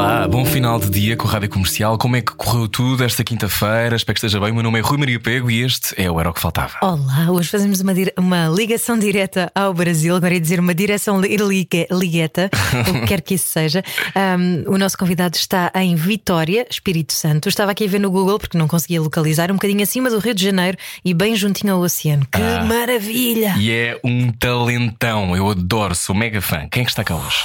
Olá, bom final de dia com a Rádio Comercial. Como é que correu tudo esta quinta-feira? Espero que esteja bem. O meu nome é Rui Maria Pego e este é o Era o que Faltava. Olá, hoje fazemos uma, uma ligação direta ao Brasil, agora ia dizer uma direção ligueta, o que quer que isso seja. Ahm, o nosso convidado está em Vitória, Espírito Santo. Estava aqui a ver no Google porque não conseguia localizar, um bocadinho acima do Rio de Janeiro e bem juntinho ao oceano. Que Ah. maravilha! E é um talentão. Eu adoro, sou mega fã. Quem é que está cá hoje?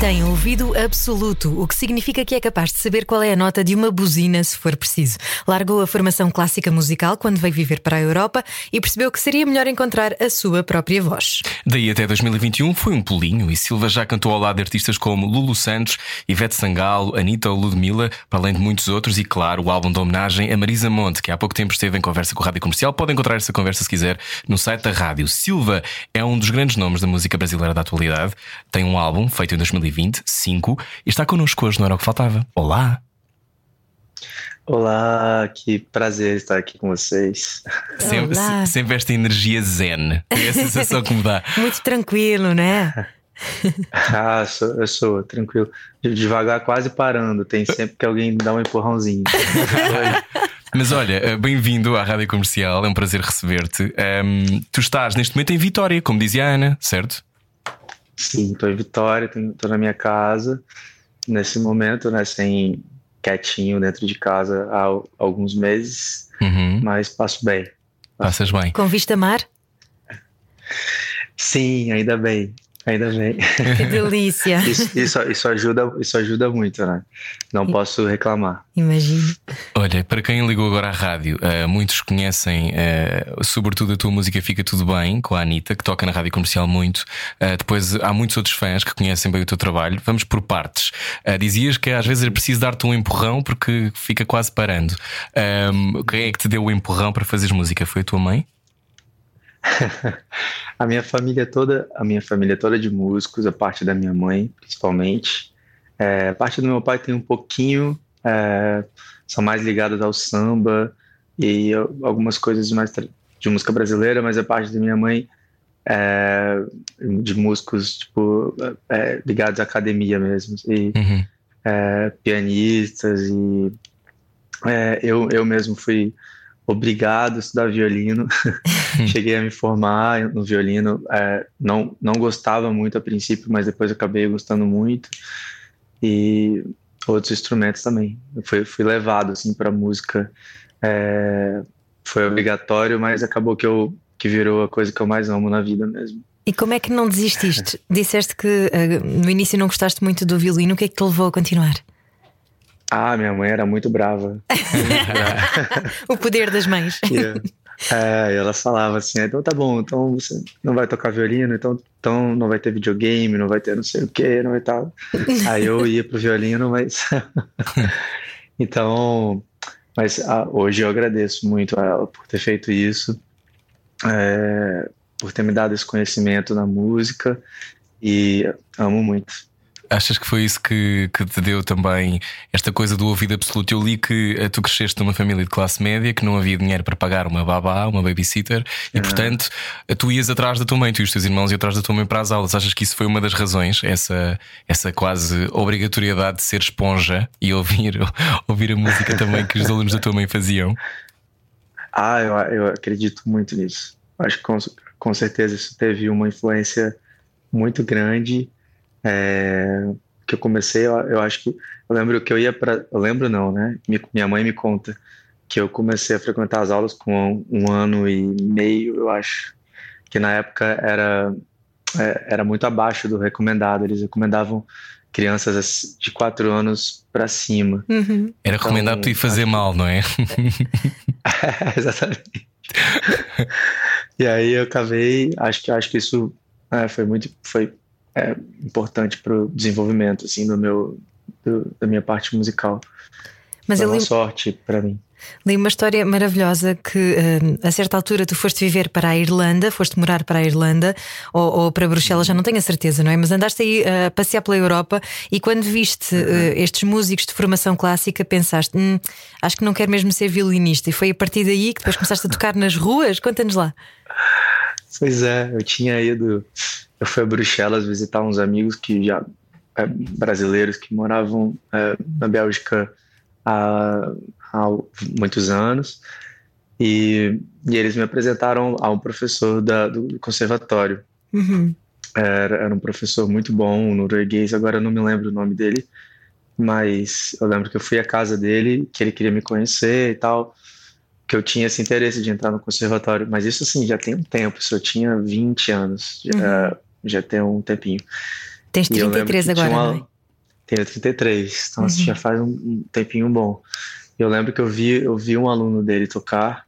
Tem ouvido absoluto, o que significa que é capaz de saber qual é a nota de uma buzina se for preciso. Largou a formação clássica musical quando veio viver para a Europa e percebeu que seria melhor encontrar a sua própria voz. Daí até 2021 foi um pulinho e Silva já cantou ao lado de artistas como Lulu Santos, Ivete Sangalo, Anitta ou Ludmilla, para além de muitos outros, e claro, o álbum de homenagem a Marisa Monte, que há pouco tempo esteve em conversa com a Rádio Comercial. Pode encontrar essa conversa se quiser no site da rádio. Silva é um dos grandes nomes da música brasileira da atualidade. Tem um álbum feito em 2020, 5, e está connosco hoje, não era o que faltava. Olá! Olá, que prazer estar aqui com vocês. Sempre, sempre esta energia zen. É a sensação que me dá. Muito tranquilo, né? Ah, sou, eu sou tranquilo. Devagar, quase parando. Tem sempre que alguém dá um empurrãozinho. Mas olha, eh, bem-vindo à Rádio Comercial, é um prazer receber-te. Ahm, tu estás neste momento em Vitória, como dizia a Ana, certo? Sim, estou em Vitória, estou na minha casa. Nesse momento, né, sem quietinho dentro de casa há al- alguns meses, Uhum. mas passo bem. Passas bem. Com vista mar? Sim, ainda bem, ainda bem. Que delícia! Isso, isso, isso ajuda, isso ajuda muito, né? Não posso reclamar. Imagino. Olha, para quem ligou agora à rádio, eh, muitos conhecem, eh, sobretudo a tua música Fica Tudo Bem, com a Anitta, que toca na rádio comercial muito. Eh, depois há muitos outros fãs que conhecem bem o teu trabalho. Vamos por partes. Dizias que às vezes é preciso dar-te um empurrão porque fica quase parando. Quem é que te deu o empurrão para fazeres música? Foi a tua mãe? A minha família toda, a minha família toda é de músicos, a parte da minha mãe, principalmente. É, a parte do meu pai tem um pouquinho, é, são mais ligadas ao samba e algumas coisas mais de música brasileira, mas a parte da minha mãe é de músicos tipo é, ligados à academia mesmo e Uhum. é, pianistas e eu, eu mesmo fui obrigado a estudar violino. Cheguei a me formar no violino. é, não, não gostava muito a princípio, mas depois acabei gostando muito. E outros instrumentos também. Eu fui, fui levado assim para música. é, foi obrigatório, mas acabou que eu que virou a coisa que eu mais amo na vida mesmo. E como é que não desististe? Disseste que eh, no início não gostaste muito do violino, o que é que te levou a continuar? Ah, minha mãe era muito brava. O poder das mães. E, é, ela falava assim, então tá bom, então você não vai tocar violino, então, então não vai ter videogame, não vai ter não sei o que, não vai tal. Aí eu ia pro violino, mas então, mas ah, hoje eu agradeço muito a ela por ter feito isso, é, por ter me dado esse conhecimento na música e amo muito. Achas que foi isso que, que te deu também esta coisa do ouvido absoluto? Eu li que eh, tu cresceste numa família de classe média, que não havia dinheiro para pagar uma babá, uma babysitter, e portanto eh, tu ias atrás da tua mãe, tu e os teus irmãos iam atrás da tua mãe para as aulas. Achas que isso foi uma das razões, essa, essa quase obrigatoriedade de ser esponja e ouvir, ouvir a música também que os alunos da tua mãe faziam? Ah, eu, eu acredito muito nisso. Acho que com, com certeza isso teve uma influência muito grande. É, que eu comecei, eu, eu acho que eu lembro que eu ia para, eu lembro não, né? Mi- Minha mãe me conta que eu comecei a frequentar as aulas com um, um ano e meio, eu acho, que na época era é, era muito abaixo do recomendado. Eles recomendavam crianças de quatro anos para cima. Uhum. Era recomendado tu ir fazer mal, não é? Exatamente. E aí eu acabei, acho que acho que isso é, foi muito foi é, importante para o desenvolvimento assim do meu do, da minha parte musical. Mas Foi uma sorte para mim. li uma história maravilhosa que eh, a certa altura tu foste viver para a Irlanda, foste morar para a Irlanda ou, ou para Bruxelas, já não tenho a certeza, não é? Mas andaste aí eh, a passear pela Europa e quando viste eh, estes músicos de formação clássica, pensaste, "Hum, acho que não quero mesmo ser violinista. E foi a partir daí que depois começaste a tocar nas ruas? Conta-nos lá. Pois é, eu tinha ido. Eu fui a Bruxelas visitar uns amigos que já. é, brasileiros que moravam é, na Bélgica há, há muitos anos. E, e eles me apresentaram a um professor da, do conservatório. Uhum. Era, era um professor muito bom, um norueguês, agora eu não me lembro o nome dele, mas eu lembro que eu fui à casa dele, que ele queria me conhecer e tal, que eu tinha esse interesse de entrar no conservatório, mas isso assim já tem um tempo, isso eu tinha 20 anos, já, já tem um tempinho. Tens E eu lembro 33 que agora, uma- não é? Tenho 33, então assim, já faz um, um tempinho bom. Eu lembro que eu vi, eu vi um aluno dele tocar,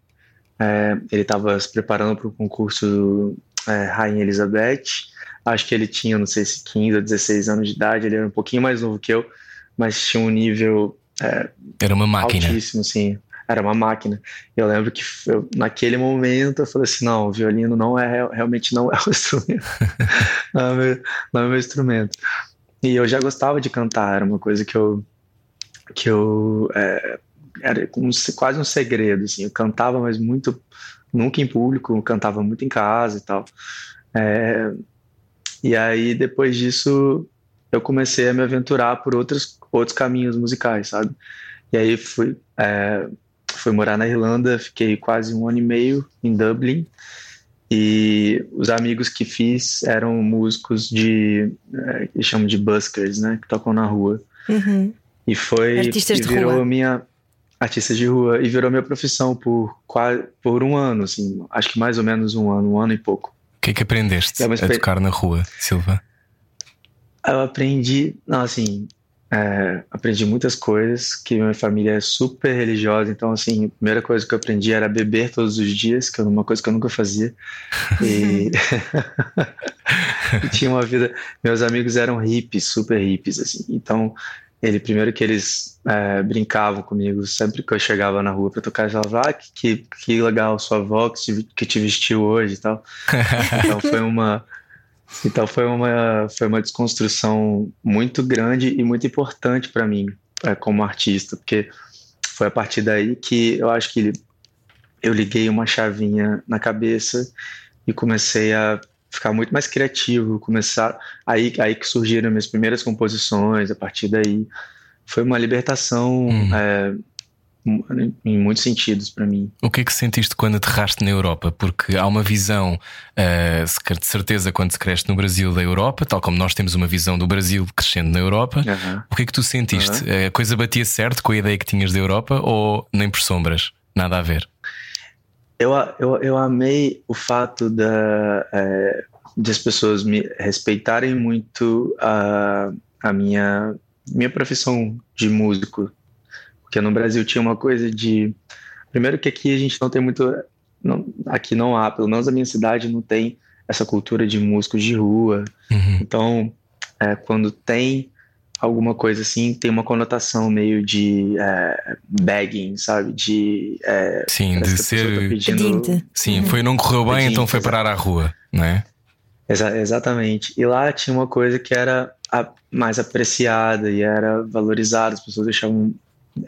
é, ele estava se preparando para o concurso é, Rainha Elizabeth, acho que ele tinha, não sei se 15 ou 16 anos de idade, ele era um pouquinho mais novo que eu, mas tinha um nível é, Era uma máquina. altíssimo, sim. Era uma máquina. Eu lembro que eu, naquele momento eu falei assim, não, o violino não é real- realmente não é o instrumento, não é meu, não é meu instrumento. E eu já gostava de cantar, era uma coisa que eu que eu é, era se- quase um segredo, assim. Eu cantava, mas muito nunca em público, cantava muito em casa e tal. É, e aí depois disso eu comecei a me aventurar por outros outros caminhos musicais, sabe? E aí fui é, fui morar na Irlanda, fiquei quase um ano e meio em Dublin. E os amigos que fiz eram músicos de, é, que chamam de buskers, né? Que tocam na rua. Uhum. E foi. Artistas e de virou rua. minha. Artista de rua. E virou minha profissão por, quase, por um ano, assim. Acho que mais ou menos um ano, um ano e pouco. O que é que aprendeste É a tocar na rua, Silva? Eu aprendi. Não, assim. É, aprendi muitas coisas, que minha família é super religiosa, então, assim, a primeira coisa que eu aprendi era beber todos os dias, que era uma coisa que eu nunca fazia. E, e tinha uma vida. Meus amigos eram hippies, super hippies, assim. Então, ele, primeiro que eles é, brincavam comigo, sempre que eu chegava na rua para tocar, eles falavam: Ah, que, que, que legal sua avó que te, que te vestiu hoje e tal. Então, foi uma. Então foi uma, foi uma desconstrução muito grande e muito importante para mim é, como artista, porque foi a partir daí que eu acho que eu liguei uma chavinha na cabeça e comecei a ficar muito mais criativo, começar aí aí que surgiram minhas primeiras composições, a partir daí foi uma libertação Hum. é, em muitos sentidos para mim. O que é que sentiste quando aterraste na Europa? Porque há uma visão, quer de certeza, quando se cresce no Brasil da Europa, tal como nós temos uma visão do Brasil crescendo na Europa. Aham. O que é que tu sentiste? A coisa batia certo com a ideia que tinhas da Europa ou nem por sombras? Nada a ver. Eu, eu, eu amei o fato da, é, de as pessoas me respeitarem muito a, a minha, minha profissão de músico. Porque no Brasil tinha uma coisa de. Primeiro, que aqui a gente não tem muito. Não, aqui não há, pelo menos na minha cidade, não tem essa cultura de músicos de rua. Uhum. Então, é, quando tem alguma coisa assim, tem uma conotação meio de é, begging, sabe? De. É, Sim, de a pessoa tá ser. pedindo- Pedinte. Sim, foi, não correu bem, Pedinte, então foi parar à rua, não é? Exa- exatamente. E lá tinha uma coisa que era a- mais apreciada e era valorizada, as pessoas achavam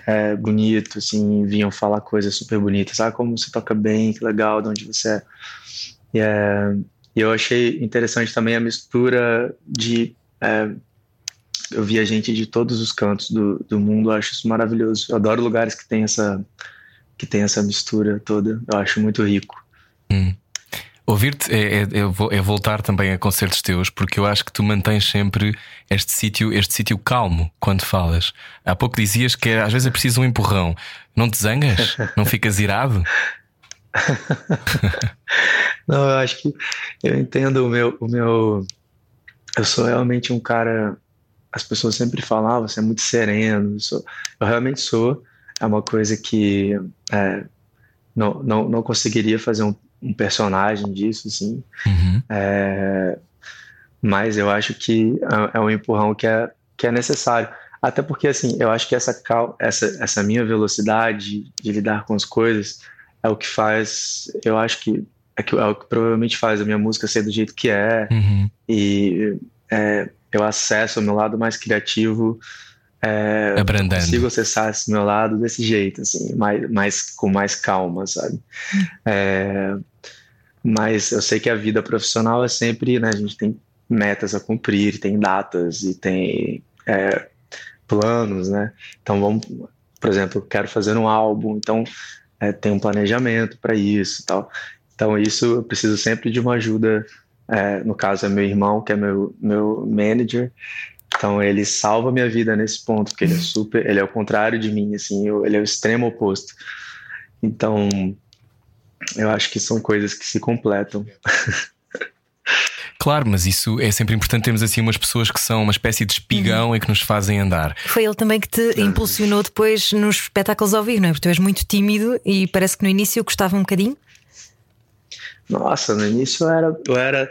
é, bonito, assim, vinham falar coisas super bonitas. Ah, como você toca bem, que legal, de onde você é. E, é, eu achei interessante também a mistura de. é, eu via gente de todos os cantos do, do mundo, acho isso maravilhoso. Eu adoro lugares que tem essa, que tem essa mistura toda, eu acho muito rico. Hum. Ouvir-te é, é- é é voltar também a concertos teus, porque eu acho que tu mantens sempre este sítio este sítio calmo quando falas. Há pouco dizias que às vezes é preciso um empurrão. Não te zangas? Não ficas irado? Não, eu acho que eu entendo o meu, o meu. Eu sou realmente um cara. As pessoas sempre falam, ah, você é muito sereno. Eu, sou- eu realmente sou. É uma coisa que é, não, não, não conseguiria fazer um, um personagem disso, assim. Uhum. É, mas eu acho que é, é um empurrão que é, que é necessário. Até porque, assim, eu acho que essa, cal, essa, essa minha velocidade de lidar com as coisas é o que faz, eu acho que é, que, é o que provavelmente faz a minha música ser do jeito que é. Uhum. E é, eu acesso o meu lado mais criativo. É, Abrandando. consigo acessar esse meu lado desse jeito, assim, mais, mais, com mais calma, sabe? É, mas eu sei que a vida profissional é sempre, né? A gente tem metas a cumprir, tem datas e tem é, planos, né? Então vamos, por exemplo, quero fazer um álbum, então é, tem um planejamento para isso, tal. Então isso eu preciso sempre de uma ajuda. É, no caso é meu irmão que é meu meu manager. Então ele salva minha vida nesse ponto, porque ele é super, ele é o contrário de mim, assim, eu, ele é o extremo oposto. Então eu acho que são coisas que se completam. Claro, mas isso é sempre importante termos assim umas pessoas que são uma espécie de espigão uhum. e que nos fazem andar. Foi ele também que te impulsionou depois nos espetáculos ao vivo, não é? Porque tu és muito tímido e parece que no início gostava um bocadinho. Nossa, no início eu era, eu era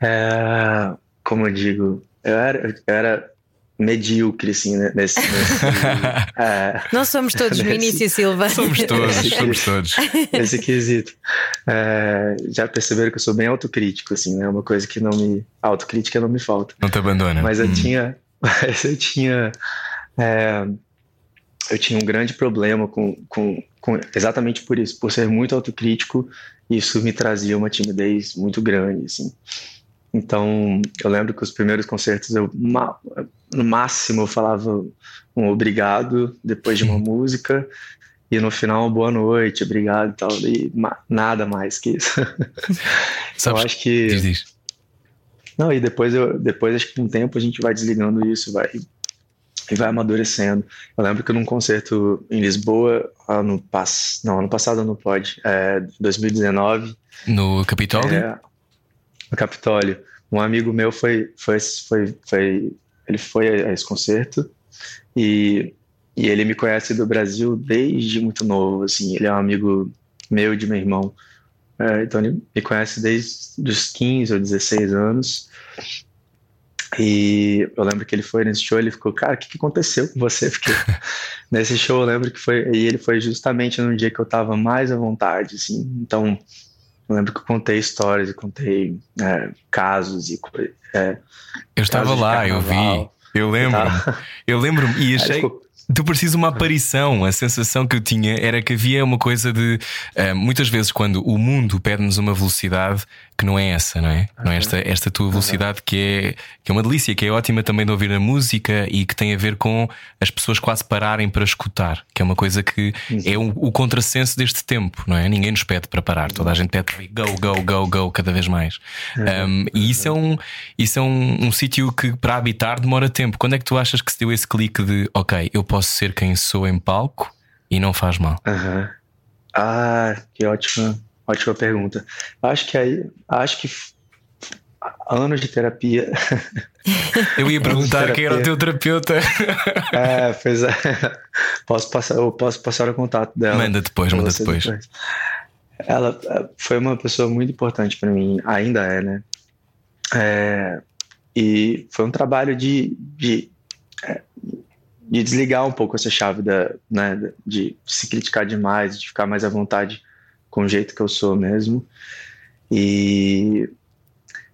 é, como eu digo, eu era, eu era medíocre, assim, né, nesse. nesse é, Nós somos todos nesse, início, Silva. Somos todos, somos todos. Nesse quesito. É, já perceberam que eu sou bem autocrítico, assim, né? Uma coisa que não me. Autocrítica não me falta. Não te abandona. Mas eu hum. tinha. Mas eu tinha. É, eu tinha um grande problema com, com, com, exatamente por isso, por ser muito autocrítico, isso me trazia uma timidez muito grande, assim. Então, eu lembro que os primeiros concertos eu no máximo eu falava um obrigado depois de uma música e no final boa noite, obrigado e tal, e nada mais que isso. Sabes, eu acho que diz, diz. Não, e depois eu depois acho que com o tempo a gente vai desligando isso, vai e vai amadurecendo. Eu lembro que num concerto em Lisboa, ano pass... não, ano passado não pode, é 2019, no Capitólio. É, no Capitólio. Um amigo meu foi, foi, foi, foi ele foi a esse concerto e, e ele me conhece do Brasil desde muito novo, assim, ele é um amigo meu e de meu irmão. É, então ele me conhece desde os 15 ou 16 anos. E eu lembro que ele foi nesse show, ele ficou, cara, o que, que aconteceu com você? Porque nesse show eu lembro que foi, e ele foi justamente no dia que eu tava mais à vontade, assim. Então, eu lembro que eu contei histórias, eu contei é, casos e é, Eu estava lá, eu vi, eu lembro, eu lembro-me e achei. Tu precisas uma aparição. A sensação que eu tinha era que havia uma coisa de. Uh, muitas vezes, quando o mundo pede-nos uma velocidade que não é essa, não é? Uhum. Não é esta, esta tua velocidade uhum. que, é, que é uma delícia, que é ótima também de ouvir a música e que tem a ver com as pessoas quase pararem para escutar, que é uma coisa que uhum. é o, o contrassenso deste tempo, não é? Ninguém nos pede para parar, toda a gente pede go, go, go, go, cada vez mais. Um, e isso é um, isso é um, um sítio que para habitar demora tempo. Quando é que tu achas que se deu esse clique de ok, eu posso ser quem sou em palco e não faz mal? Ah, que ótima Ótima pergunta. Acho que aí, acho que anos de terapia. Eu ia perguntar quem era o teu terapeuta. É, pois é. Posso passar, eu posso passar o contato dela. Manda depois, manda depois. depois. Ela é, foi uma pessoa muito importante para mim, ainda é, né? É, e foi um trabalho de, de, é, de desligar um pouco essa chave da, né, de se criticar demais, de ficar mais à vontade com o jeito que eu sou mesmo. E.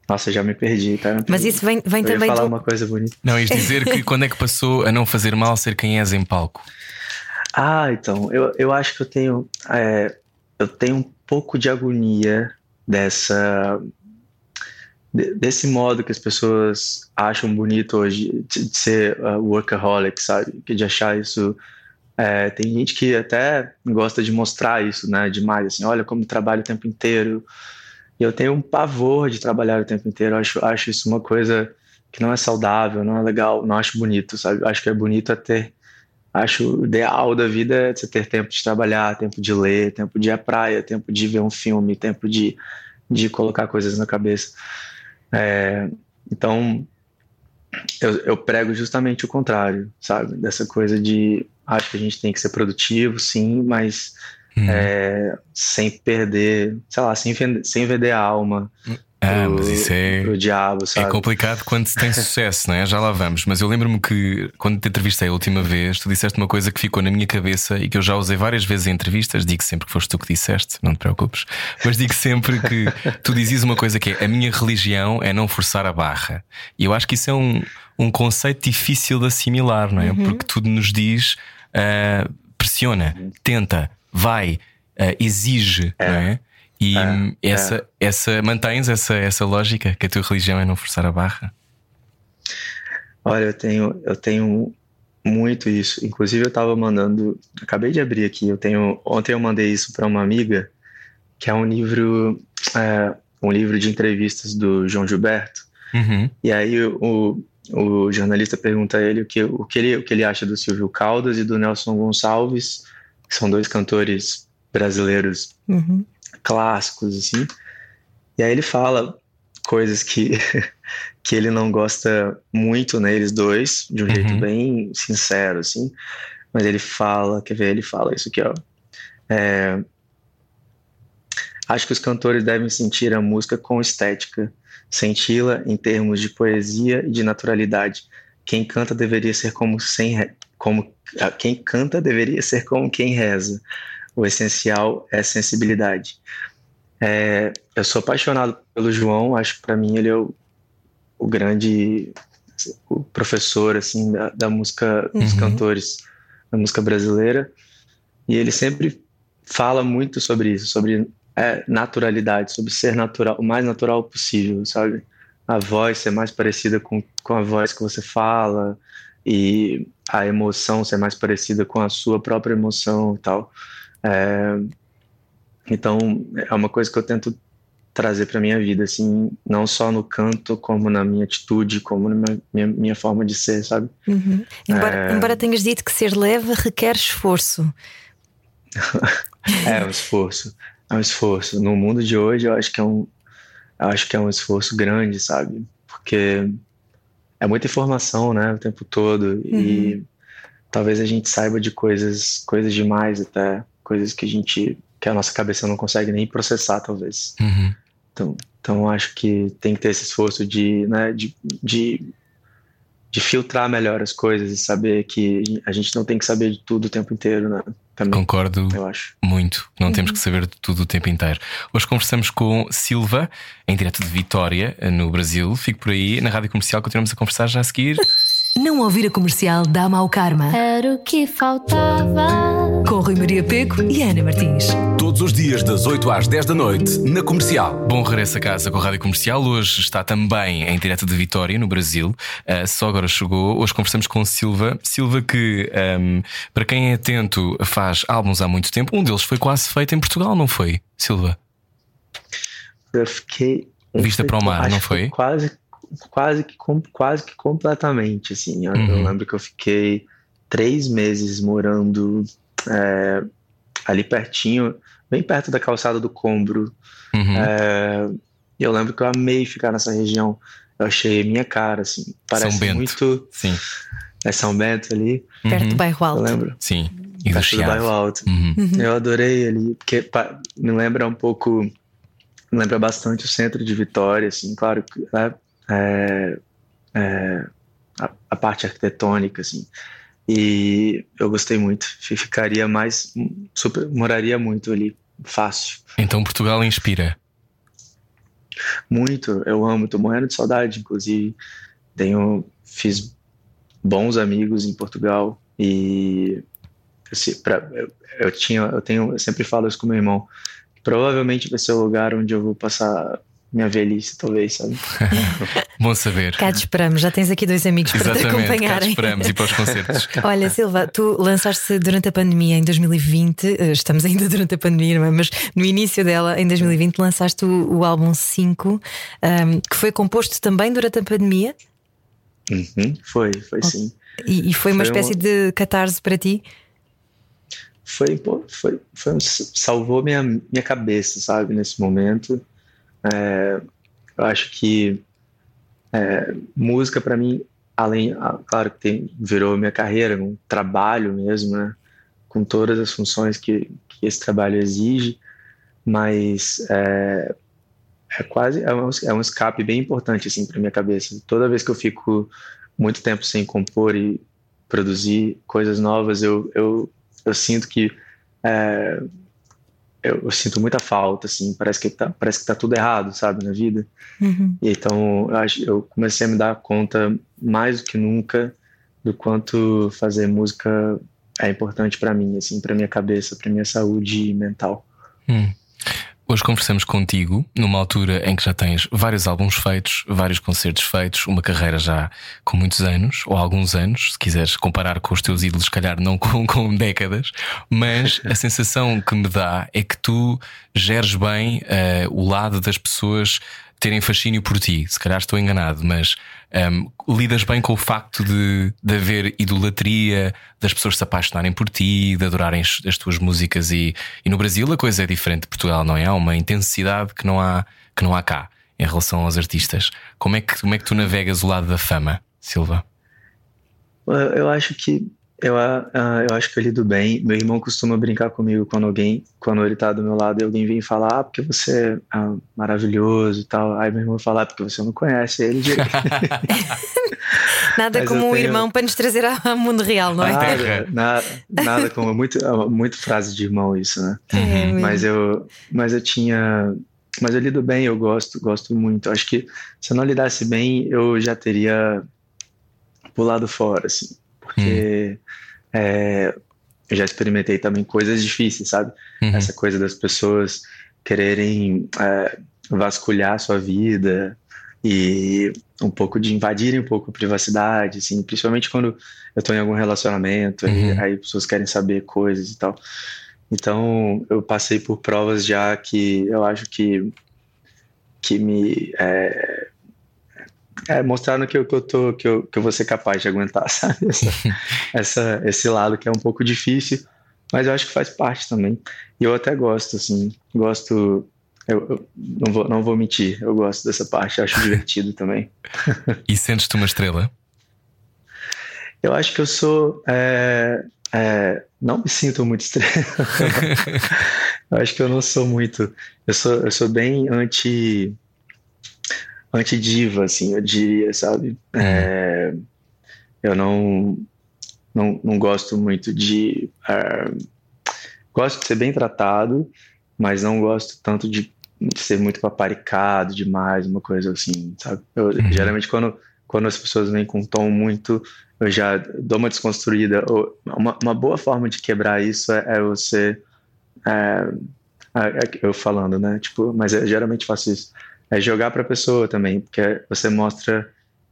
Nossa, já me perdi, tá? Mas isso vem, vem eu também. falar do... uma coisa bonita. Não, ias dizer que quando é que passou a não fazer mal ser quem és em palco? Ah, então, eu, eu acho que eu tenho. É, eu tenho um pouco de agonia dessa. desse modo que as pessoas acham bonito hoje, de, de ser uh, workaholic, sabe? De achar isso é, tem gente que até gosta de mostrar isso, né? Demais, assim, olha como trabalho o tempo inteiro. E eu tenho um pavor de trabalhar o tempo inteiro. Acho, acho isso uma coisa que não é saudável, não é legal, não acho bonito, sabe? Acho que é bonito até. Acho o ideal da vida é você ter tempo de trabalhar, tempo de ler, tempo de ir à praia, tempo de ver um filme, tempo de, de colocar coisas na cabeça. É, então, eu, eu prego justamente o contrário, sabe? Dessa coisa de Acho que a gente tem que ser produtivo, sim, mas uhum. é, sem perder, sei lá, sem, sem vender a alma. Ah, mas isso é. Pro diabo, É sabe? complicado quando se tem sucesso, não é? Já lá vamos. Mas eu lembro-me que quando te entrevistei a última vez, tu disseste uma coisa que ficou na minha cabeça e que eu já usei várias vezes em entrevistas. Digo sempre que foste tu que disseste, não te preocupes. Mas digo sempre que tu dizias uma coisa que é: a minha religião é não forçar a barra. E eu acho que isso é um, um conceito difícil de assimilar, não é? Porque tudo nos diz ah, pressiona, tenta, vai, ah, exige, não é? E hum, essa, essa mantens essa, essa lógica que a tua religião é não forçar a barra? Olha, eu tenho, eu tenho muito isso. Inclusive, eu estava mandando. Acabei de abrir aqui. Eu tenho. Ontem eu mandei isso para uma amiga, que é um livro, é, um livro de entrevistas do João Gilberto. Uhum. E aí o, o jornalista pergunta a ele o que, o, que ele o que ele acha do Silvio Caldas e do Nelson Gonçalves, que são dois cantores brasileiros Uhum. clássicos, assim. E aí ele fala coisas que, que ele não gosta muito neles dois, de um Uhum. jeito bem sincero, assim. Mas ele fala, quer ver? Ele fala isso aqui, ó. É, acho que os cantores devem sentir a música com estética, senti-la em termos de poesia e de naturalidade. Quem canta deveria ser como sem como ah, quem canta deveria ser como quem reza. O essencial é sensibilidade. É, eu sou apaixonado pelo João, acho que para mim ele é o, o grande o professor assim da, da música dos Uhum. cantores da música brasileira e ele sempre fala muito sobre isso, sobre é, naturalidade, sobre ser natural, o mais natural possível, sabe? A voz ser mais parecida com, com a voz que você fala e a emoção ser mais parecida com a sua própria emoção e tal. É, então é uma coisa que eu tento trazer para minha vida, assim, não só no canto, como na minha atitude, como na minha, minha, minha forma de ser, sabe? Uhum. Embora, É. embora tenhas dito que ser leve requer esforço. É um esforço, é um esforço. No mundo de hoje, eu acho que é um, eu acho que é um esforço grande, sabe? Porque é muita informação, né, o tempo todo e talvez a gente saiba de coisas, coisas demais até, coisas que a gente, que a nossa cabeça não consegue nem processar, talvez. Uhum. Então, então acho que tem que ter esse esforço de, né, de, de, de filtrar melhor as coisas e saber que a gente não tem que saber de tudo o tempo inteiro, né? Também, Concordo eu acho. muito. Não temos que saber de tudo o tempo inteiro. Hoje conversamos com Silva, em direto de Vitória, no Brasil. Fico por aí, na rádio comercial, continuamos a conversar já a seguir. Não ouvir a comercial dá mau karma. Era o que faltava. Com Rui Maria Peco e Ana Martins. Todos os dias, das 8 às 10 da noite, na comercial. Bom regresso a casa com a Rádio Comercial. Hoje está também em direto de Vitória, no Brasil. Ah, só agora chegou. Hoje conversamos com Silva. Silva, que, ahm, para quem é atento, faz álbuns há muito tempo. Um deles foi quase feito em Portugal, não foi, Silva? Eu fiquei. Vista para o mar, acho não foi? Quase, quase, que, quase que completamente, assim. Eu, eu Uhum. lembro que eu fiquei três meses morando é, ali pertinho, bem perto da calçada do Combro. Uhum. É, e eu lembro que eu amei ficar nessa região. Eu achei minha cara, assim. Parece Bento. muito. Sim. É São Bento ali, Perto do Uhum. bairro eu alto. lembro. Sim. E do Perto do bairro alto. Uhum. Eu adorei ali, porque pa- me lembra um pouco, me lembra bastante o centro de Vitória, assim, claro né, é, é, a, a parte arquitetônica, assim, e eu gostei muito, Fi- ficaria mais, super, moraria muito ali, fácil, Então Portugal inspira. muito, eu amo, tô morrendo de saudade, inclusive, tenho, fiz bons amigos em Portugal e assim, pra, eu, eu tinha, eu tenho, eu sempre falo isso com meu irmão, provavelmente vai ser o lugar onde eu vou passar minha velhice, talvez, sabe? Bom saber. Cá te esperamos, já tens aqui dois amigos para te Exatamente, cá te acompanharem. esperamos e para os concertos. Olha, Silva, tu lançaste durante a pandemia em 2020, eh, estamos ainda durante a pandemia, não é? mas no início dela, em 2020, lançaste o, o álbum 5, ahm, que foi composto também durante a pandemia Uhum, foi, foi sim. e, e foi uma Foi espécie um- de catarse para ti. Foi, pô, foi, foi, um- salvou minha, minha cabeça, sabe, nesse momento. É, eu acho que é, música para mim, além, claro que tem, virou minha carreira, um trabalho mesmo, né? Com todas as funções que, que esse trabalho exige, mas é, é quase é um, é um escape bem importante assim para minha cabeça. Toda vez que eu fico muito tempo sem compor e produzir coisas novas, eu, eu, eu sinto que é, eu, eu, sinto muita falta, assim, parece que tá, parece que tá tudo errado, sabe, na vida. Uhum. E então eu, acho, eu comecei a me dar conta mais do que nunca do quanto fazer música é importante para mim, assim, para minha cabeça, para minha saúde mental. Hum. Hoje conversamos contigo numa altura em que já tens vários álbuns feitos, vários concertos feitos, uma carreira já com muitos anos, ou alguns anos, se quiseres comparar com os teus ídolos, se calhar não com, com décadas, mas a sensação que me dá é que tu geres bem uh, o lado das pessoas terem fascínio por ti. Se calhar estou enganado, mas um, lidas bem com o facto de, de haver idolatria, das pessoas se apaixonarem por ti, de adorarem as, as tuas músicas. E, e, no Brasil a coisa é diferente de Portugal, não é? Há uma intensidade que não há, que não há cá em relação aos artistas. Como é, que, como é que tu navegas o lado da fama, Silva? Eu acho que eu, uh, eu acho que eu lido bem. Meu irmão costuma brincar comigo quando alguém, quando ele tá do meu lado e alguém vem falar, ah, porque você é maravilhoso e tal. Aí meu irmão fala, ah, porque você não conhece ele nada Mas como um tenho... irmão para nos trazer ao mundo real, não é? Nada, nada, nada como. Muito, muito frase de irmão isso, né? Uhum. Mas, eu, mas eu tinha. Mas eu lido bem, eu gosto, gosto muito. Acho que se eu não lidasse bem, eu já teria pulado fora, assim porque hum. é, eu já experimentei também coisas difíceis, sabe? Uhum. Essa coisa das pessoas quererem é, vasculhar a sua vida e um pouco de invadirem um pouco a privacidade, assim, principalmente quando eu estou em algum relacionamento, uhum. aí, aí pessoas querem saber coisas e tal. Então, eu passei por provas já que eu acho que que me é, é, mostrando que eu, que eu tô, que eu, que eu vou ser capaz de aguentar, sabe? Essa, essa, esse lado que é um pouco difícil, mas eu acho que faz parte também. E eu até gosto, assim, gosto. Eu, eu não, vou, não vou mentir, eu gosto dessa parte, acho divertido também. E sentes-te uma estrela? Eu acho que eu sou. É, é, não me sinto muito estrela. eu acho que eu não sou muito. Eu sou, eu sou bem anti antidiva, assim, eu diria, sabe? Uhum. É, eu não, não, não gosto muito de. Uh, gosto de ser bem tratado, mas não gosto tanto de, de ser muito paparicado demais, uma coisa assim, sabe? Eu, uhum. Geralmente, quando, quando as pessoas vêm com um tom muito. Eu já dou uma desconstruída. Uma, uma boa forma de quebrar isso é, é você. É, é, eu falando, né? Tipo, mas eu geralmente faço isso é jogar para a pessoa também, porque você mostra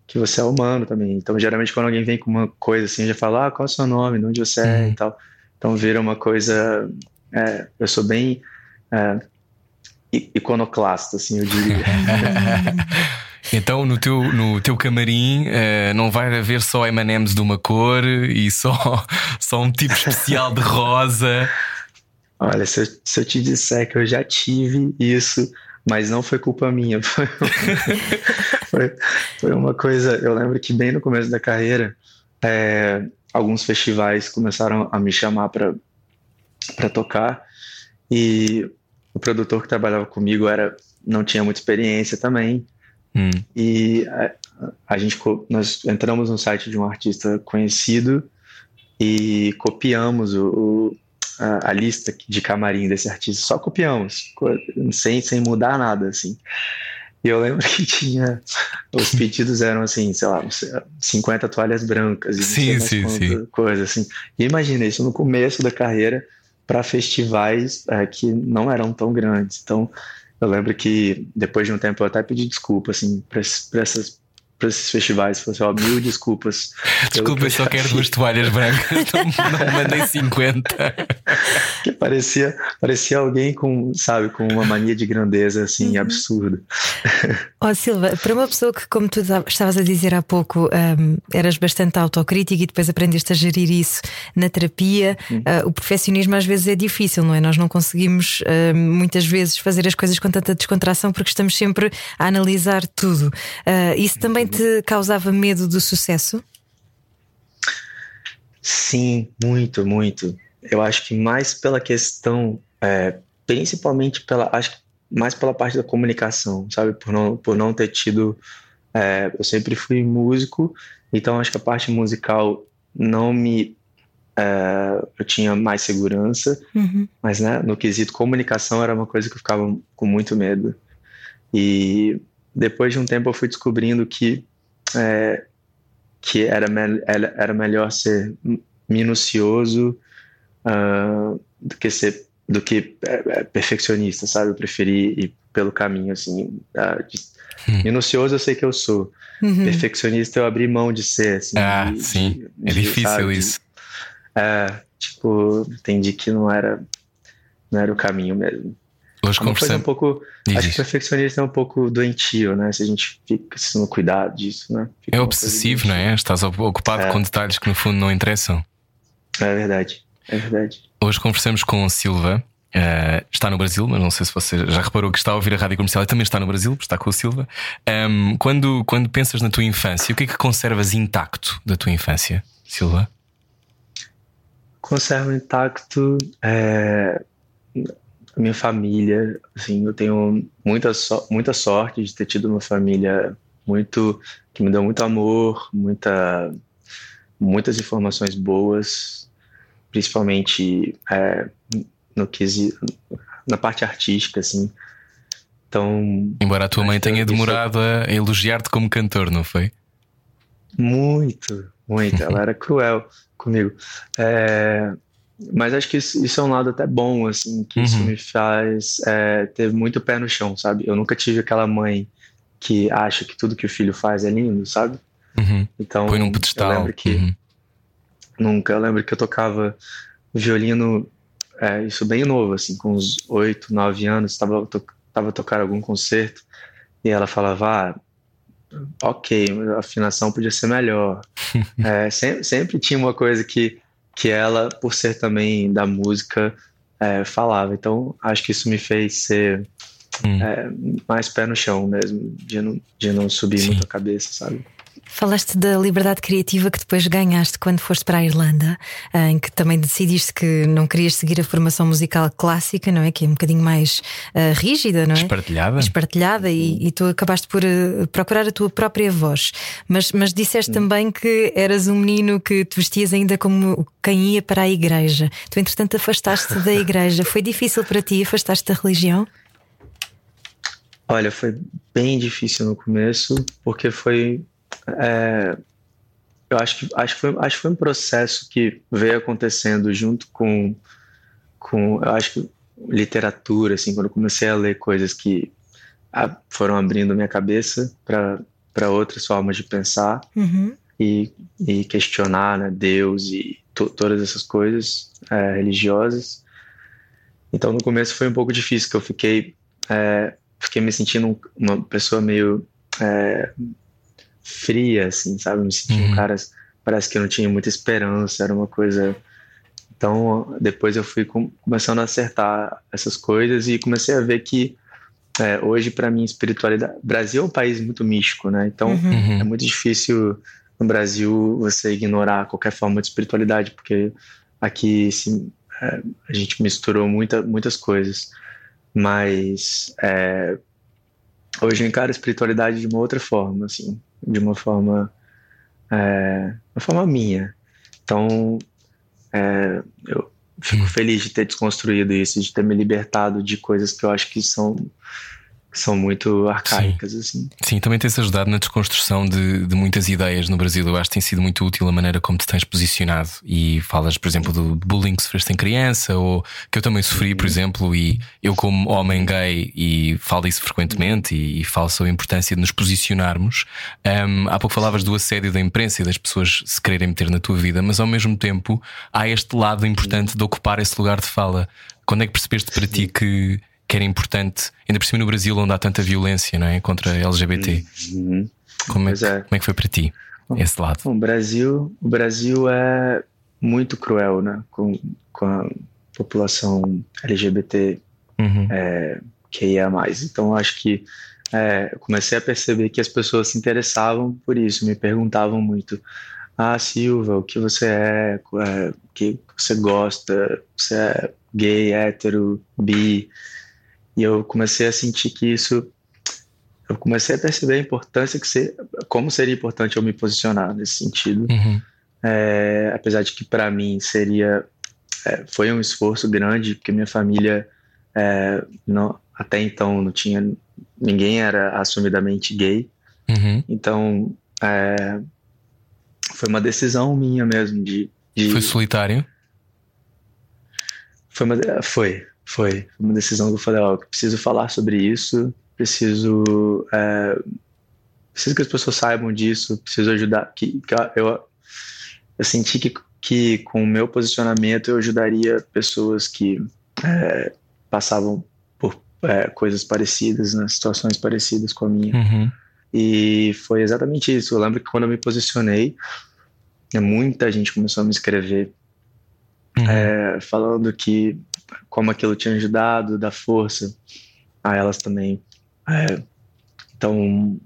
que você é humano também. Então, geralmente, quando alguém vem com uma coisa assim, já fala, ah, qual é o seu nome, de onde você é uhum. e tal. Então, vira uma coisa. É, eu sou bem é, iconoclasta, assim, eu diria. Então no teu, no teu camarim uh, não vai haver só M&M's de uma cor e só, só um tipo especial de rosa. Olha, se eu, se eu te disser que eu já tive isso mas não foi culpa minha. Foi, foi, foi, uma coisa. Eu lembro que bem no começo da carreira, é, alguns festivais começaram a me chamar para tocar e o produtor que trabalhava comigo era não tinha muita experiência também. Hum. E a, a, gente nós entramos no site de um artista conhecido e copiamos o a, a, lista de camarim desse artista, só copiamos, sem, sem mudar nada, assim. E eu lembro que tinha. Os pedidos eram assim, sei lá, 50 toalhas brancas e sim, sim, sim. coisa assim. E imagina isso no começo da carreira para festivais é, que não eram tão grandes. Então, eu lembro que depois de um tempo eu até pedi desculpa assim para essas para esses festivais. Falei assim, ó, mil desculpas. Desculpa, eu só quero duas toalhas brancas, não, não mandei 50. que parecia, parecia alguém com, sabe, com uma mania de grandeza assim, uhum. absurda. Ó oh, Silva, para uma pessoa que, como tu estavas a dizer há pouco, um, eras bastante autocrítica e depois aprendeste a gerir isso na terapia, uhum. uh, o perfeccionismo às vezes é difícil, não é? Nós não conseguimos uh, muitas vezes fazer as coisas com tanta descontração porque estamos sempre a analisar tudo. Uh, isso também te causava medo do sucesso? Sim, muito, muito. Eu acho que mais pela questão, é, principalmente pela, acho que mais pela parte da comunicação, sabe? Por não, por não ter tido. É, eu sempre fui músico, então acho que a parte musical não me. É, eu tinha mais segurança, Uhum. mas né, no quesito comunicação era uma coisa que eu ficava com muito medo. E depois de um tempo eu fui descobrindo que, é, que era, me era, melhor ser minucioso ah, do que ser do que é, é, perfeccionista, sabe? Eu preferi ir pelo caminho assim. ah, de- Minucioso eu sei que eu sou. Uhum. Perfeccionista eu abri mão de ser. Assim, Ah, de- sim. de- É de, difícil sabe, de- isso. É, tipo, entendi que não era, não era o caminho mesmo. Hoje É uma coisa um conversamos. pouco. Diz, acho que perfeccionista é um pouco doentio, né? Se a gente fica se não cuidar disso, né? Fica É obsessivo, não é? Estás ocupado É. com detalhes que no fundo não interessam. É verdade, é verdade. Hoje conversamos com Silva. eh, está no Brasil, mas não sei se você já reparou que está a ouvir a rádio comercial e também está no Brasil, porque está com o Silva. Ahm, quando, quando pensas na tua infância, o que é que conservas intacto da tua infância, Silva? Conservo intacto é, minha família. Assim, eu tenho muita, so- muita sorte de ter tido uma família muito que me deu muito amor, muita, muitas informações boas, principalmente é, no quesi- na parte artística, assim. Então, Embora a tua mãe tenha isso- demorado a elogiar-te como cantor, não foi? Muito, muito. Ela era cruel comigo. É, mas acho que isso, isso é um lado até bom, assim, que isso Uhum. me faz é, ter muito pé no chão, sabe? Eu nunca tive aquela mãe que acha que tudo que o filho faz é lindo, sabe? Uhum. Então, Põe num eu pedestal. lembro que Uhum. nunca, eu lembro que eu tocava violino, é, isso bem novo, assim, com uns oito, nove anos, estava to tava tocando algum concerto e ela falava, ah, ok, a afinação podia ser melhor. É, sempre, sempre tinha uma coisa que, que ela, por ser também da música, é, falava. Então, acho que isso me fez ser Hum. é, mais pé no chão mesmo, de não, de não subir Sim. muito a cabeça, sabe? Falaste da liberdade criativa que depois ganhaste quando foste para a Irlanda, eh, em que também decidiste que não querias seguir a formação musical clássica, não é? Que é um bocadinho mais eh, rígida, não é? Espartilhada? Espartilhada e, e tu acabaste por eh, procurar a tua própria voz. Mas, mas disseste também que eras um menino que te vestias ainda como quem ia para a igreja. Tu, entretanto, afastaste da igreja. Foi difícil para ti afastaste da religião? Olha, foi bem difícil no começo, porque foi. É, eu acho que, acho, que foi, acho que foi um processo que veio acontecendo junto com, com. Eu acho que literatura, assim, quando eu comecei a ler coisas que foram abrindo minha cabeça para outras formas de pensar Uhum. e, e questionar né, Deus e to- todas essas coisas é, religiosas. Então, no começo foi um pouco difícil, que eu fiquei, é, fiquei me sentindo um- uma pessoa meio é, fria, assim, sabe? Me sentindo Uhum. um cara, parece que eu não tinha muita esperança, era uma coisa. Então, depois eu fui com- começando a acertar essas coisas e comecei a ver que é, hoje, para mim, espiritualidade. Brasil é um país muito místico, né? Então, Uhum. Uhum. é muito difícil no Brasil você ignorar qualquer forma de espiritualidade, porque aqui assim, é, a gente misturou muita, muitas coisas. Mas é, hoje eu encaro a espiritualidade de uma outra forma, assim, de uma forma, é, uma forma minha. Então, é, eu fico feliz de ter desconstruído isso, de ter me libertado de coisas que eu acho que são são muito arcaicas, assim. Sim, também tens ajudado na desconstrução de, de muitas ideias no Brasil. Eu acho que tem sido muito útil a maneira como te tens posicionado. E falas, por exemplo, do bullying que sofreste em criança, ou que eu também sofri, por exemplo, e eu, como homem gay, e falo isso frequentemente, e, e falo sobre a importância de nos posicionarmos. Hum, há pouco falavas do assédio da imprensa e das pessoas se quererem meter na tua vida, mas ao mesmo tempo há este lado importante de ocupar esse lugar de fala. Quando é que percebeste para ti que, que era importante, ainda por cima no Brasil, onde há tanta violência não é? contra LGBT? Uhum. Como é, que, é. como é que foi para ti esse lado? O Brasil, o Brasil é muito cruel, né, com, com a população LGBT Uhum. que ia mais. Então, acho que é, comecei a perceber que as pessoas se interessavam por isso, me perguntavam muito: Ah, Silva, o que você é? É, O que você gosta? Você é gay, hétero, bi? E eu comecei a sentir que isso. Eu comecei a perceber a importância que ser, como seria importante eu me posicionar nesse sentido. Uhum. É, apesar de que para mim seria é, foi um esforço grande porque minha família é, não, até então não tinha ninguém era assumidamente gay Uhum. então é, foi uma decisão minha mesmo de, de Foi solitário? foi uma foi foi uma decisão que eu falei ó, eu preciso falar sobre isso preciso é, preciso que as pessoas saibam disso preciso ajudar que, que eu eu senti que que com o meu posicionamento eu ajudaria pessoas que é, passavam por é, coisas parecidas, né, situações parecidas com a minha. Uhum. E foi exatamente isso. Eu lembro que quando eu me posicionei, muita gente começou a me escrever Uhum. é, falando que como aquilo tinha ajudado, da força a elas também. É, então,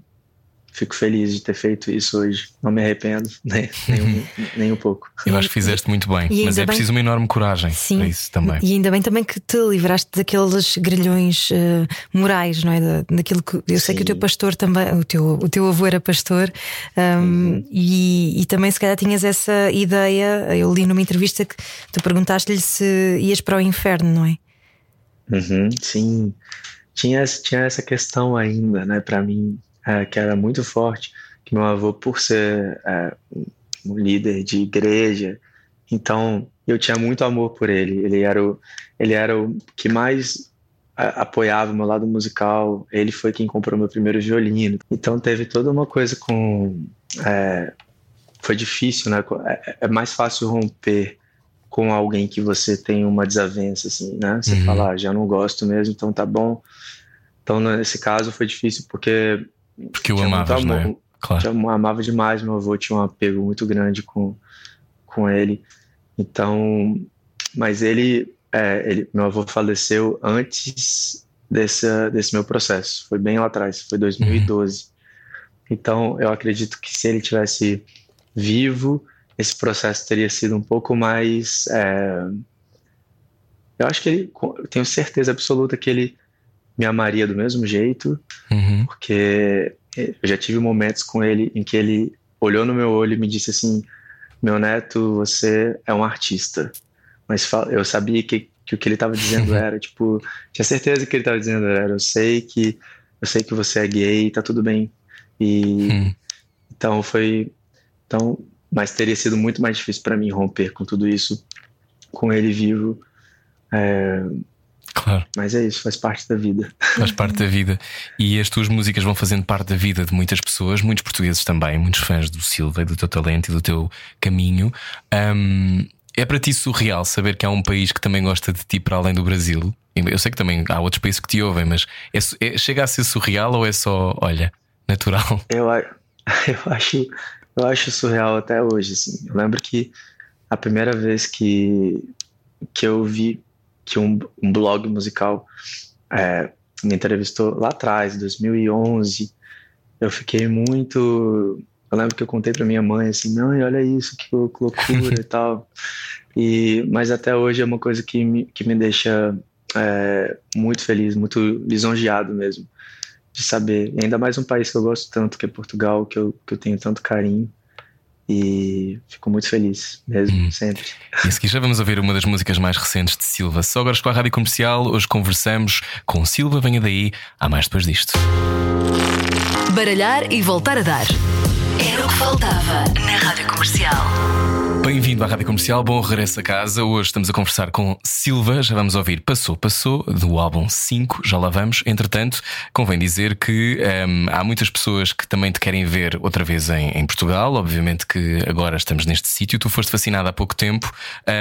fico feliz de ter feito isso hoje. Não me arrependo, nem, nem, um, nem um pouco. Eu acho que fizeste muito bem, E mas é bem- preciso uma enorme coragem Sim. para isso também. E ainda bem também que te livraste daqueles grilhões eh, morais, não é? Da, daquilo que eu sei que o teu Sim. pastor também, o teu, o teu avô era pastor, um, e, e também se calhar tinhas essa ideia. Eu li numa entrevista que tu perguntaste-lhe se ias para o inferno, não é? Uhum, sim, tinha, essa- tinha essa questão ainda, né, para mim, é, que era muito forte, que meu avô, por ser é, um- líder de igreja, então eu tinha muito amor por ele. Ele era o, ele era o que mais apoiava o meu lado musical. Ele foi quem comprou meu primeiro violino. Então teve toda uma coisa com, é, foi difícil, né? É, é mais fácil romper com alguém que você tem uma desavença, assim, né? Você Uhum. fala, ah, já não gosto mesmo, então tá bom. Então, nesse caso, foi difícil porque Porque o tinha muito amavas, não é? amor. Claro. Eu amava demais meu avô, tinha um apego muito grande com, com ele. Então, mas ele, é, ele, meu avô faleceu antes desse, desse meu processo. Foi bem lá atrás, foi 2012. Então, eu acredito que se ele tivesse vivo, esse processo teria sido um pouco mais. é, eu acho que ele, eu tenho certeza absoluta que ele me amaria do mesmo jeito, Uhum. porque eu já tive momentos com ele em que ele olhou no meu olho e me disse assim: Meu neto, você é um artista. Mas eu sabia que, que o que ele estava dizendo era, tipo, tinha certeza que ele estava dizendo era: Eu sei que eu sei que você é gay, tá tudo bem. E Hum. então foi. Então, mas teria sido muito mais difícil para mim romper com tudo isso, com ele vivo. É, Claro, mas é isso, faz parte da vida. faz parte da vida. E as tuas músicas vão fazendo parte da vida de muitas pessoas, muitos portugueses também, muitos fãs do Silva e do teu talento e do teu caminho. Ahm, é para ti surreal saber que há um país que também gosta de ti para além do Brasil? Eu sei que também há outros países que te ouvem, mas é é- chega a ser surreal ou é só, olha, natural? Eu, eu acho, eu acho surreal até hoje, assim. Eu lembro que a primeira vez que, que eu vi que um, um blog musical é, me entrevistou lá atrás, 2011, eu fiquei muito. Eu lembro que eu contei para minha mãe assim, mãe, olha isso, que loucura e tal. E, mas até hoje é uma coisa que me, que me deixa é, muito feliz, muito lisonjeado mesmo de saber. E ainda mais um país que eu gosto tanto, que é Portugal, que eu, que eu tenho tanto carinho. E fico muito feliz mesmo, Hum. sempre. E a seguir já vamos ouvir uma das músicas mais recentes de Silva. Só agora com a Rádio Comercial, hoje conversamos com Silva. Venha daí, há mais depois disto. Baralhar e voltar a dar. Era o que faltava na Rádio Comercial. Bem-vindo à Rádio Comercial, bom regresso a casa. Hoje estamos a conversar com Silva. Já vamos ouvir Passou, Passou, do álbum 5. Já lá vamos. Entretanto, convém dizer que hum, há muitas pessoas que também te querem ver outra vez em, em Portugal. Obviamente que agora estamos neste sítio. Tu foste vacinado há pouco tempo.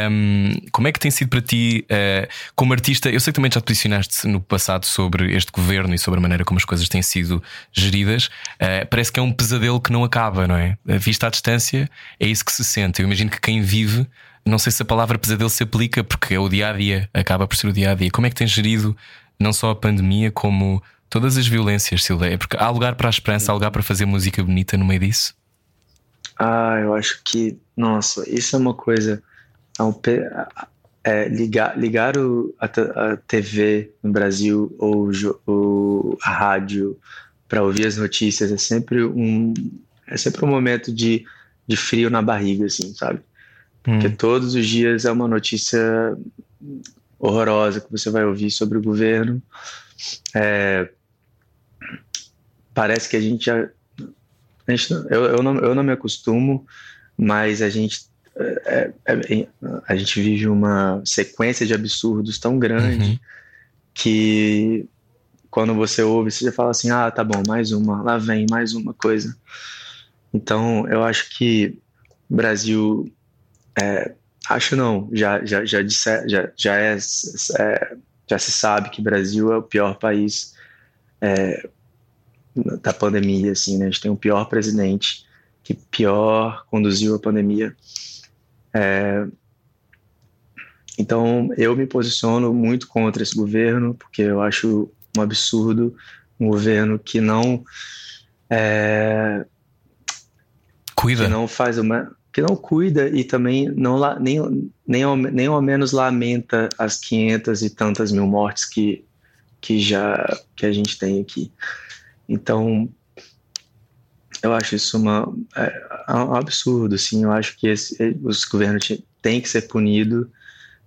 Hum, como é que tem sido para ti, eh, como artista? Eu sei que também já te posicionaste no passado sobre este governo e sobre a maneira como as coisas têm sido geridas. Eh, parece que é um pesadelo que não acaba, não é? Vista à distância, é isso que se sente. Eu imagino que quem vive, não sei se a palavra pesadelo se aplica, porque é o dia a dia, acaba por ser o dia a dia. Como é que tens gerido não só a pandemia, como todas as violências, Silveia? Porque há lugar para a esperança, há lugar para fazer música bonita no meio disso? Ah, eu acho que, nossa, isso é uma coisa. é é, ligar, ligar o, a, a, TV no Brasil ou, ou a rádio para ouvir as notícias é sempre um é sempre um momento de, de frio na barriga, assim, sabe? Porque hum. todos os dias é uma notícia horrorosa que você vai ouvir sobre o governo. É, parece que a gente já. A gente, eu, eu, não, eu não me acostumo, mas a gente é, é, é, a gente vive uma sequência de absurdos tão grande uhum. que quando você ouve, você já fala assim: ah, tá bom, mais uma, lá vem mais uma coisa. Então, eu acho que o Brasil, é, acho não, já, já, já, disse, já, já, é, é, já se sabe que o Brasil é o pior país é, da pandemia, assim, né? A gente tem o pior presidente que pior conduziu a pandemia. É, então, eu me posiciono muito contra esse governo, porque eu acho um absurdo um governo que não é, cuida, que não faz uma, que não cuida e também não nem nem ao, nem ao menos lamenta as 500 e tantas mil mortes que que já que a gente tem aqui. Então, eu acho isso uma, é, é, um absurdo, assim. Eu acho que esse, os governos têm que ser punidos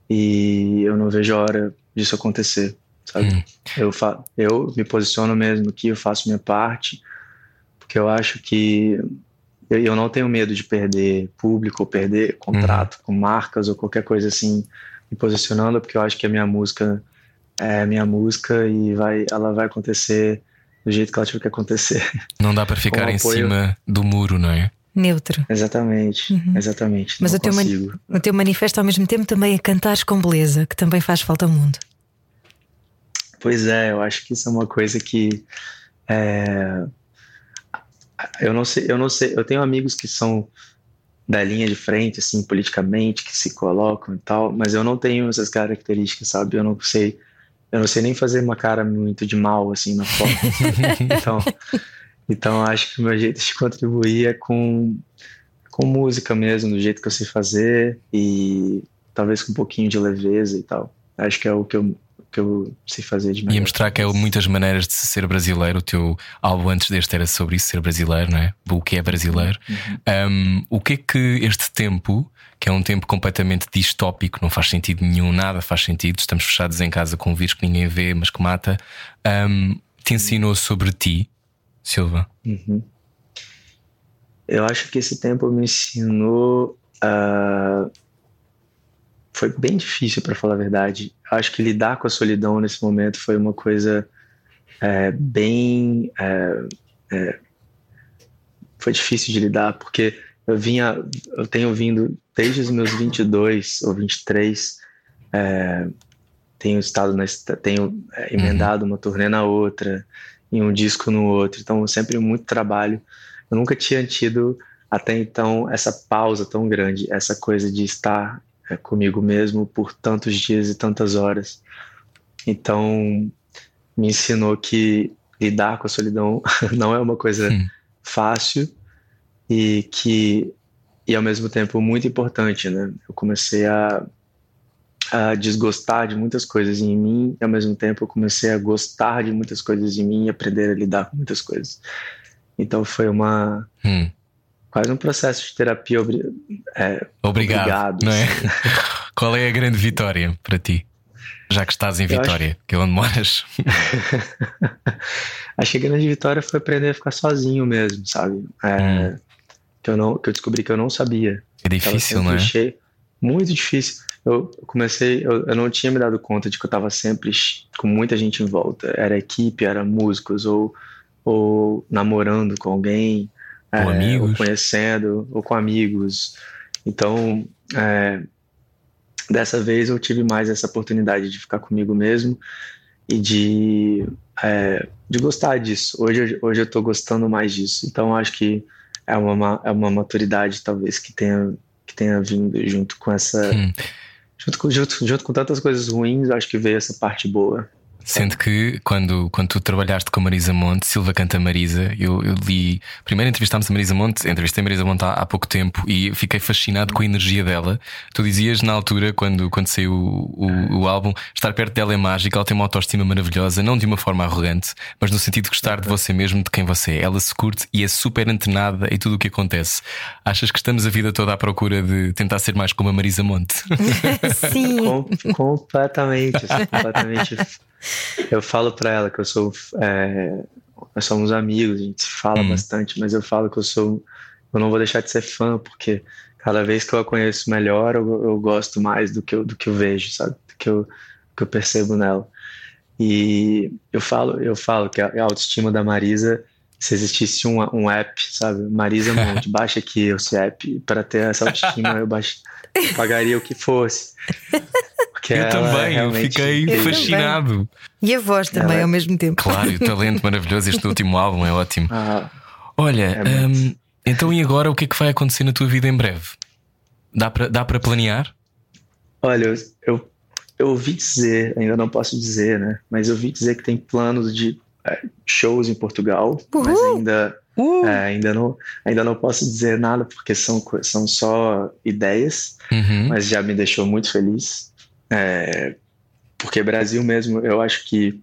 e eu não vejo a hora disso acontecer, sabe? Hum. Eu, fa eu me posiciono mesmo aqui, eu faço minha parte, porque eu acho que eu, eu não tenho medo de perder público ou perder contrato com marcas ou qualquer coisa assim, me posicionando, porque eu acho que a minha música é minha música e vai, ela vai acontecer do jeito que ela tiver que acontecer. Não dá para ficar em cima do muro, não é? Neutro. Exatamente, uhum. exatamente. Mas o teu, o teu manifesto ao mesmo tempo também é cantares com beleza, que também faz falta ao mundo. Pois é, eu acho que isso é uma coisa que é... eu não sei, eu não sei, eu tenho amigos que são da linha de frente, assim, politicamente, que se colocam e tal, mas eu não tenho essas características, sabe? Eu não sei eu não sei nem fazer uma cara muito de mal assim na foto. então, então acho que o meu jeito de contribuir é com com música mesmo, do jeito que eu sei fazer e talvez com um pouquinho de leveza e tal. Acho que é o que eu que eu sei fazer de melhor. E mostrar que é muitas maneiras de ser brasileiro. O teu álbum antes deste era sobre isso, ser brasileiro, não é? O que é brasileiro. Uhum. Um, o que é que este tempo que é um tempo completamente distópico, não faz sentido nenhum, nada faz sentido. Estamos fechados em casa com um vírus que ninguém vê, mas que mata. Um, te ensinou sobre ti, Silva? Uhum. Eu acho que esse tempo me ensinou. Uh... Foi bem difícil, para falar a verdade. Acho que lidar com a solidão nesse momento foi uma coisa é, bem. É, é, foi difícil de lidar, porque eu vinha, eu tenho vindo desde os meus 22 ou 23, é, tenho estado na, tenho é, emendado uhum. uma turnê na outra, em um disco no outro, então sempre muito trabalho. Eu nunca tinha tido até então essa pausa tão grande, essa coisa de estar comigo mesmo por tantos dias e tantas horas. Então me ensinou que lidar com a solidão não é uma coisa uhum. fácil e que e ao mesmo tempo muito importante, né? Eu comecei a, a desgostar de muitas coisas em mim e ao mesmo tempo eu comecei a gostar de muitas coisas em mim e aprender a lidar com muitas coisas. Então foi uma hum. Quase um processo de terapia obri é, obrigado, obrigado não é? Qual é a grande vitória para ti? Já que estás em Vitória, acho... que é onde moras. acho que a grande vitória foi aprender a ficar sozinho mesmo, sabe? É, hum que eu não que eu descobri que eu não sabia. É difícil, né? Cheio, muito difícil. Eu comecei, eu, eu, não tinha me dado conta de que eu estava sempre com muita gente em volta. Era equipe, era músicos ou ou namorando com alguém, com é, amigos, ou conhecendo, ou com amigos. Então, é, dessa vez eu tive mais essa oportunidade de ficar comigo mesmo e de, é, de gostar disso. Hoje, hoje eu estou gostando mais disso. Então, acho que é uma, é uma maturidade talvez que tenha, que tenha vindo junto com essa. Hum. Junto, com, junto, junto com tantas coisas ruins, acho que veio essa parte boa. Sendo que quando, quando tu trabalhaste com a Marisa Monte, Silva canta Marisa, eu, eu li. Primeiro entrevistámos a Marisa Monte, entrevistei a Marisa Monte há, há, pouco tempo e fiquei fascinado com a energia dela. Tu dizias na altura, quando, quando saiu o, o, o álbum, estar perto dela é mágico, ela tem uma autoestima maravilhosa, não de uma forma arrogante, mas no sentido de gostar de você mesmo, de quem você é. Ela se curte e é super antenada em tudo o que acontece. Achas que estamos a vida toda à procura de tentar ser mais como a Marisa Monte? Sim. Com, completamente, completamente. Eu falo para ela que eu sou. É, nós somos amigos, a gente se fala hum. bastante, mas eu falo que eu sou. Eu não vou deixar de ser fã, porque cada vez que eu a conheço melhor, eu, eu gosto mais do que eu, do que eu vejo, sabe? Do que eu, que eu percebo nela. E eu falo, eu falo que a, autoestima da Marisa, se existisse um, um app, sabe? Marisa Monte, baixa aqui esse app para ter essa autoestima, eu baixo, pagaria o que fosse. Porque eu também, eu fiquei eu fascinado. Também. E a voz também ela... ao mesmo tempo. Claro, o talento maravilhoso. Este último álbum é ótimo. Ah, Olha, é hum, então e agora o que é que vai acontecer na tua vida em breve? Dá para dá planear? Olha, eu, eu ouvi dizer, ainda não posso dizer, né? Mas eu ouvi dizer que tem planos de é, shows em Portugal, Uhul. mas ainda Uh. É, ainda, não, ainda não posso dizer nada porque são, são só ideias, uhum. mas já me deixou muito feliz. É, porque Brasil mesmo, eu acho que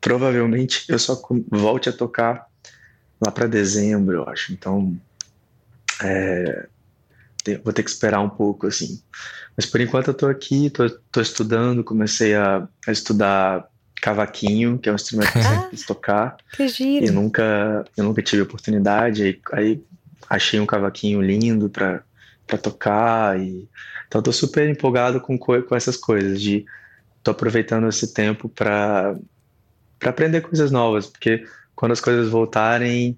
provavelmente eu só volte a tocar lá para dezembro, eu acho. Então, é, vou ter que esperar um pouco, assim. Mas por enquanto eu tô aqui, tô, tô estudando, comecei a, a estudar cavaquinho, que é um instrumento que eu sempre quis tocar. Que giro. E nunca, eu nunca tive oportunidade, aí, aí achei um cavaquinho lindo para tocar e então tô super empolgado com, com essas coisas, de tô aproveitando esse tempo para para aprender coisas novas, porque quando as coisas voltarem,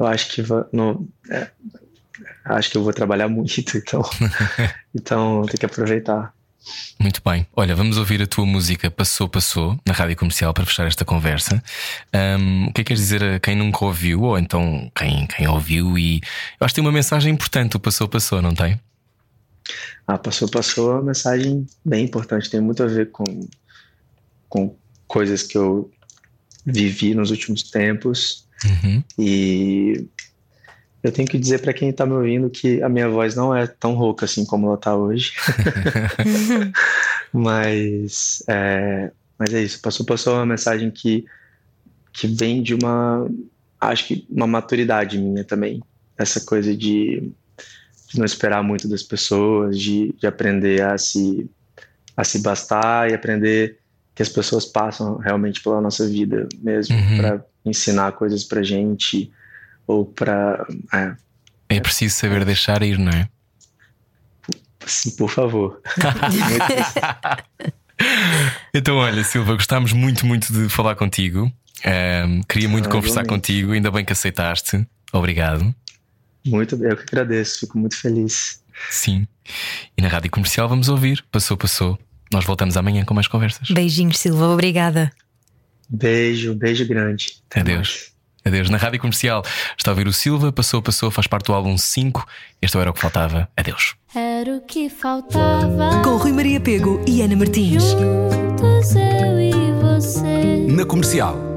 eu acho que no, é, acho que eu vou trabalhar muito, então então tem que aproveitar. Muito bem. Olha, vamos ouvir a tua música Passou, Passou na rádio comercial para fechar esta conversa. Um, o que é que queres dizer a quem nunca ouviu, ou então quem, quem ouviu? E eu acho que tem uma mensagem importante: o Passou, Passou, não tem? Ah, passou, passou, uma mensagem bem importante, tem muito a ver com, com coisas que eu vivi nos últimos tempos. Uhum. E eu tenho que dizer para quem está me ouvindo que a minha voz não é tão rouca assim como ela está hoje. mas, é, mas é isso. Passou, passou uma mensagem que, que vem de uma, acho que uma maturidade minha também. Essa coisa de de não esperar muito das pessoas, de, de aprender a se, a se bastar e aprender que as pessoas passam realmente pela nossa vida mesmo uhum. para ensinar coisas para gente ou para é, é preciso saber deixar ir, não é? Sim, por favor. então, olha, Silva, gostámos muito, muito de falar contigo. Um, queria muito ah, conversar contigo, ainda bem que aceitaste. Obrigado. Muito, eu que agradeço, fico muito feliz. Sim. E na rádio comercial vamos ouvir. Passou, passou. Nós voltamos amanhã com mais conversas. Beijinhos, Silva. Obrigada. Beijo, beijo grande. Até Adeus. Mais. Adeus. Na rádio comercial está a ouvir o Silva. Passou, passou. Faz parte do álbum 5. Este era o que faltava. Adeus. Era o que faltava. Com Rui Maria Pego e Ana Martins. Juntos eu e você. Na comercial.